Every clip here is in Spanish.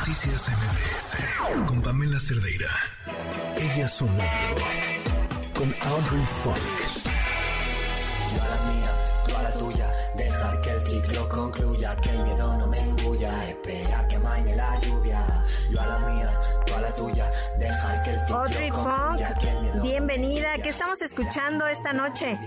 Noticias MBS con Pamela Cerdeira. Ella sonando con Audrey Funk. Yo a la mía, tú a la tuya. Dejar que el ciclo concluya, que el miedo no me engulla. Esperar que amaine la lluvia. Yo a la mía, tú a la tuya. Dejar que el ciclo Audrey concluya, Funk, que el miedo no me bienvenida. ¿Qué estamos escuchando esta noche?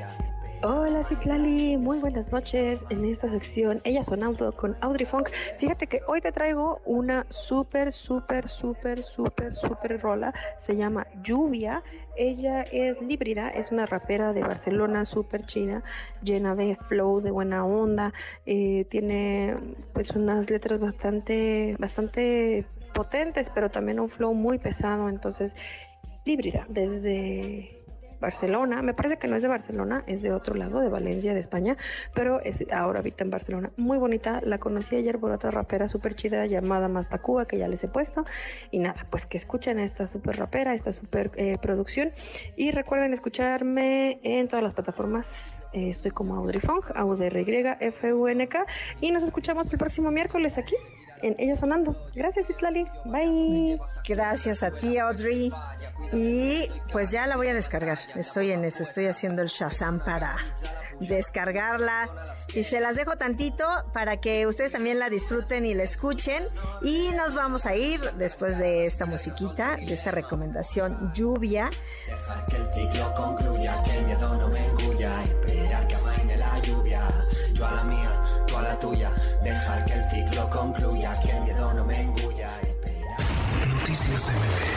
Hola Citlali, muy buenas noches en esta sección Ella Sonando con Audrey Funk. Fíjate que hoy te traigo una súper, súper, súper, súper, súper rola. Se llama Lluvia. Ella es líbrida, es una rapera de Barcelona, súper china, llena de flow, de buena onda. eh, tiene pues unas letras bastante, bastante potentes, pero también un flow muy pesado. Entonces, líbrida, desde Barcelona, me parece que no es de Barcelona, es de otro lado, de Valencia, de España, pero es, ahora habita en Barcelona. Muy bonita, la conocí ayer por otra rapera súper chida llamada Mastacúa, que ya les he puesto. Y nada, pues que escuchen esta súper rapera, esta súper eh, producción. Y recuerden escucharme en todas las plataformas. Eh, estoy como Audrey Funk, A-U-D-R-Y-F-U-N-K. Y nos escuchamos el próximo miércoles aquí en Ella Sonando. Gracias, Itlali. Bye. Gracias a ti, Audrey. Y pues ya la voy a descargar. Estoy en eso, estoy haciendo el Shazam para descargarla. Y se las dejo tantito para que ustedes también la disfruten y la escuchen. Y nos vamos a ir después de esta musiquita, de esta recomendación lluvia. Dejar que el tuya. Dejar que el ciclo concluya, que el miedo no me engulla. Esperar. Noticias MBS